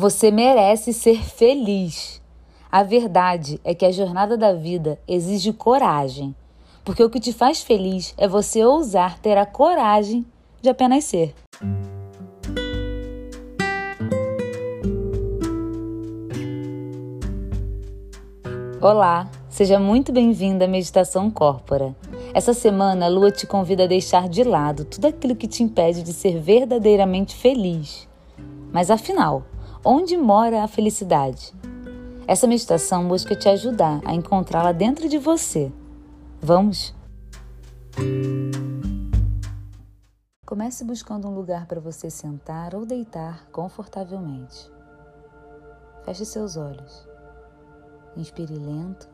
Você merece ser feliz. A verdade é que a jornada da vida exige coragem, porque o que te faz feliz é você ousar ter a coragem de apenas ser. Olá, seja muito bem-vinda à Meditação Corpora. Essa semana a lua te convida a deixar de lado tudo aquilo que te impede de ser verdadeiramente feliz. Mas afinal, Onde mora a felicidade? Essa meditação busca te ajudar a encontrá-la dentro de você. Vamos? Comece buscando um lugar para você sentar ou deitar confortavelmente. Feche seus olhos. Inspire lento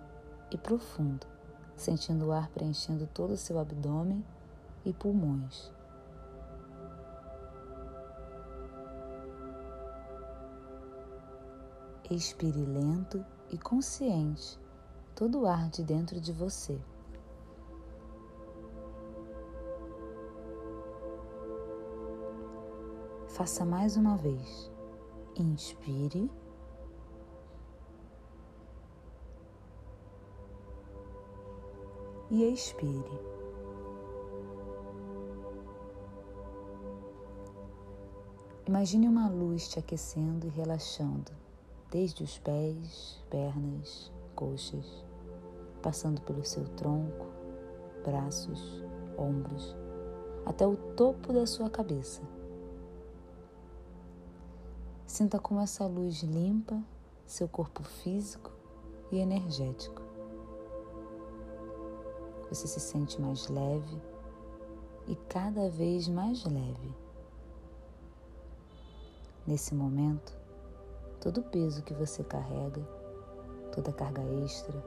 e profundo, sentindo o ar preenchendo todo o seu abdômen e pulmões. Expire lento e consciente todo o ar de dentro de você. Faça mais uma vez. Inspire. E expire. Imagine uma luz te aquecendo e relaxando desde os pés, pernas, coxas, passando pelo seu tronco, braços, ombros, até o topo da sua cabeça. Sinta como essa luz limpa seu corpo físico e energético. Você se sente mais leve e cada vez mais leve. Nesse momento, todo o peso que você carrega, toda carga extra,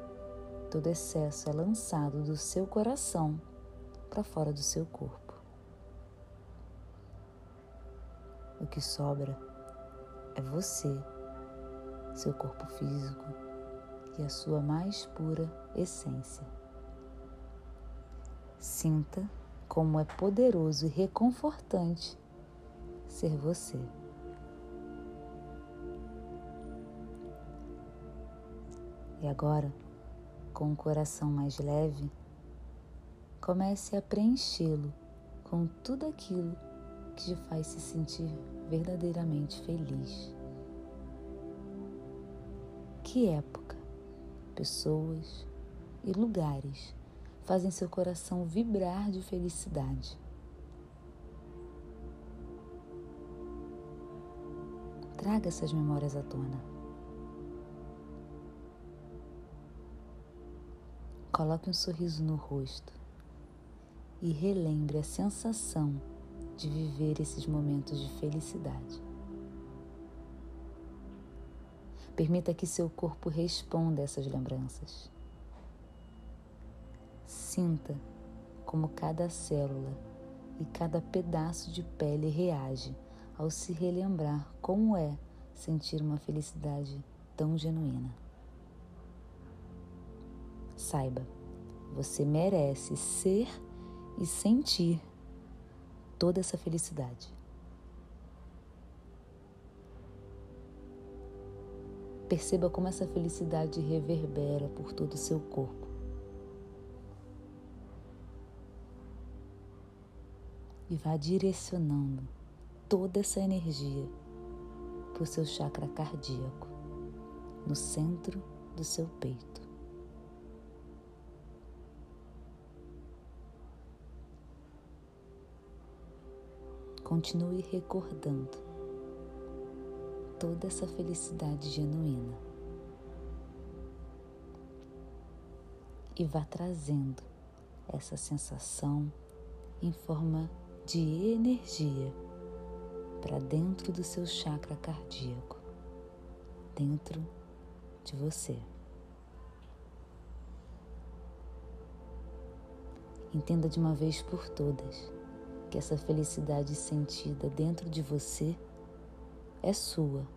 todo excesso é lançado do seu coração para fora do seu corpo. O que sobra é você, seu corpo físico e a sua mais pura essência. Sinta como é poderoso e reconfortante ser você. E agora, com o coração mais leve, comece a preenchê-lo com tudo aquilo que te faz se sentir verdadeiramente feliz. Que época, pessoas e lugares fazem seu coração vibrar de felicidade? Traga essas memórias à tona. Coloque um sorriso no rosto e relembre a sensação de viver esses momentos de felicidade. Permita que seu corpo responda a essas lembranças. Sinta como cada célula e cada pedaço de pele reage ao se relembrar como é sentir uma felicidade tão genuína. Saiba, você merece ser e sentir toda essa felicidade. Perceba como essa felicidade reverbera por todo o seu corpo. E vá direcionando toda essa energia para o seu chakra cardíaco, no centro do seu peito. Continue recordando toda essa felicidade genuína e vá trazendo essa sensação em forma de energia para dentro do seu chakra cardíaco, dentro de você. Entenda de uma vez por todas que essa felicidade sentida dentro de você é sua.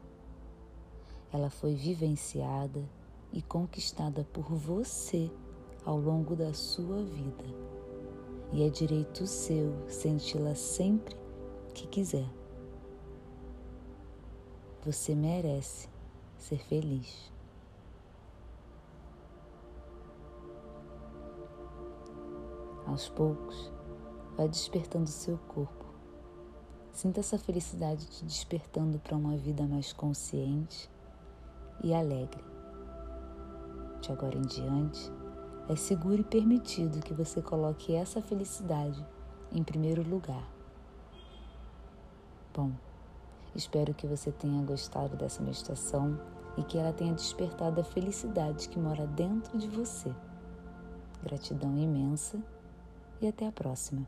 Ela foi vivenciada e conquistada por você ao longo da sua vida. E é direito seu senti-la sempre que quiser. Você merece ser feliz. Aos poucos, vai despertando seu corpo. Sinta essa felicidade te despertando para uma vida mais consciente e alegre. De agora em diante, é seguro e permitido que você coloque essa felicidade em primeiro lugar. Bom, espero que você tenha gostado dessa meditação e que ela tenha despertado a felicidade que mora dentro de você. Gratidão imensa e até a próxima.